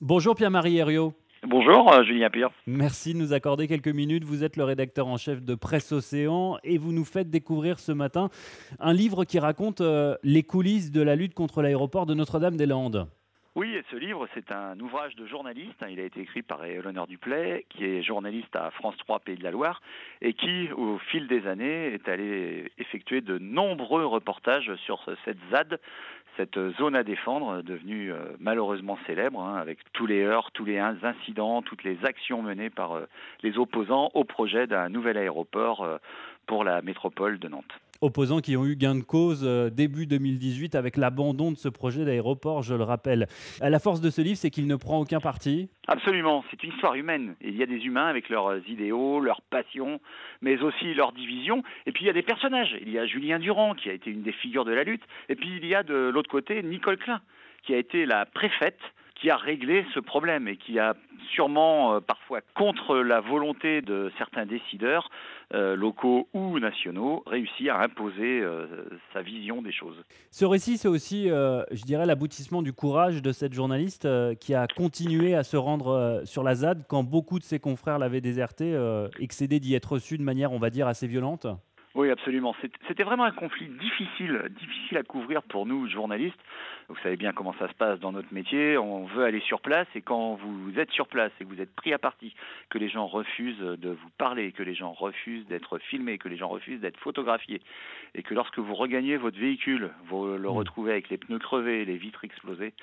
Bonjour Pierre-Marie Herriot. Bonjour euh, Julien Pierre. Merci de nous accorder quelques minutes. Vous êtes le rédacteur en chef de Presse Océan et vous nous faites découvrir ce matin un livre qui raconte euh, les coulisses de la lutte contre l'aéroport de Notre-Dame-des-Landes. Oui, et ce livre, c'est un ouvrage de journaliste. Hein. Il a été écrit par Eleonore Duplay, qui est journaliste à France 3 Pays de la Loire, et qui, au fil des années, est allé effectuer de nombreux reportages sur cette ZAD, cette zone à défendre, devenue euh, malheureusement célèbre, hein, avec tous les heurts, tous les incidents, toutes les actions menées par euh, les opposants au projet d'un nouvel aéroport euh, pour la métropole de Nantes opposants qui ont eu gain de cause euh, début 2018 avec l'abandon de ce projet d'aéroport, je le rappelle. La force de ce livre, c'est qu'il ne prend aucun parti. Absolument, c'est une histoire humaine. Il y a des humains avec leurs idéaux, leurs passions, mais aussi leurs divisions. Et puis il y a des personnages. Il y a Julien Durand, qui a été une des figures de la lutte. Et puis il y a de l'autre côté Nicole Klein, qui a été la préfète qui a réglé ce problème et qui a sûrement euh, parfois contre la volonté de certains décideurs euh, locaux ou nationaux réussi à imposer euh, sa vision des choses. Ce récit, c'est aussi, je dirais, l'aboutissement du courage de cette journaliste qui a continué à se rendre sur la ZAD quand beaucoup de ses confrères l'avaient déserté, excédé d'y être reçu de manière, on va dire, assez violente. Oui, absolument. C'était vraiment un conflit difficile, difficile à couvrir pour nous, journalistes. Vous savez bien comment ça se passe dans notre métier. On veut aller sur place et quand vous êtes sur place et que vous êtes pris à partie, que les gens refusent de vous parler, que les gens refusent d'être filmés, que les gens refusent d'être photographiés, et que lorsque vous regagnez votre véhicule, vous le mmh. retrouvez avec les pneus crevés, les vitres explosées,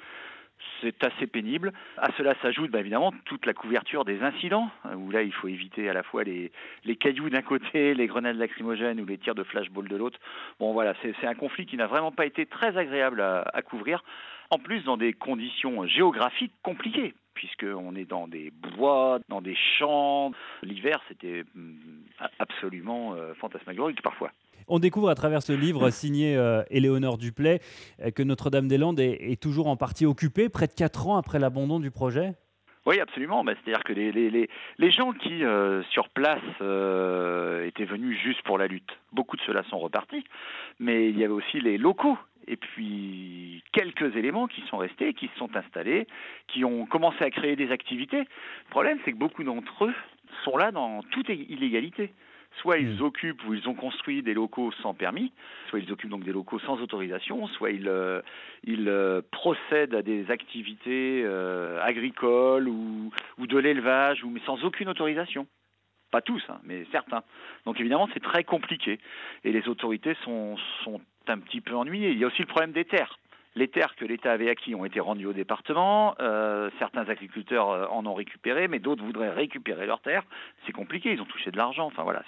c'est assez pénible. À cela s'ajoute bah, évidemment toute la couverture des incidents, hein, où là il faut éviter à la fois les, cailloux d'un côté, les grenades lacrymogènes ou les tirs de flashball de l'autre. Bon voilà, c'est un conflit qui n'a vraiment pas été très agréable à, couvrir, en plus dans des conditions géographiques compliquées puisqu'on est dans des bois, dans des champs. L'hiver, c'était hum, absolument euh, fantasmagorique parfois. On découvre à travers ce livre signé euh, Éléonore Duplay euh, que Notre-Dame-des-Landes est, toujours en partie occupée, près de 4 ans après l'abandon du projet. Oui, absolument. Bah, c'est-à-dire que les, gens qui, euh, sur place, étaient venus juste pour la lutte, beaucoup de ceux-là sont repartis, mais il y avait aussi les locaux et puis quelques éléments qui sont restés, qui se sont installés, qui ont commencé à créer des activités. Le problème, c'est que beaucoup d'entre eux sont là dans toute illégalité. Soit ils hmm. occupent ou ils ont construit des locaux sans permis, soit ils occupent donc des locaux sans autorisation, soit ils, euh, euh, procèdent à des activités euh, agricoles ou, ou de l'élevage, mais sans aucune autorisation. Pas tous, hein, mais certains. Donc évidemment, c'est très compliqué. Et les autorités sont, sont un petit peu ennuyées. Il y a aussi le problème des terres. Les terres que l'État avait acquis ont été rendues au département. Euh, certains agriculteurs euh, en ont récupéré, mais d'autres voudraient récupérer leurs terres. C'est compliqué, ils ont touché de l'argent. Enfin voilà,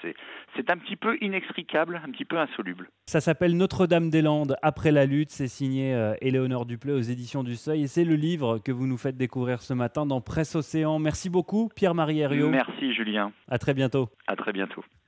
c'est un petit peu inextricable, un petit peu insoluble. Ça s'appelle Notre-Dame-des-Landes après la lutte. C'est signé euh, Éléonore Duplay aux éditions du Seuil. Et c'est le livre que vous nous faites découvrir ce matin dans Presse Océan. Merci beaucoup, Pierre-Marie Herriot. Merci, Julien. À très bientôt. À très bientôt.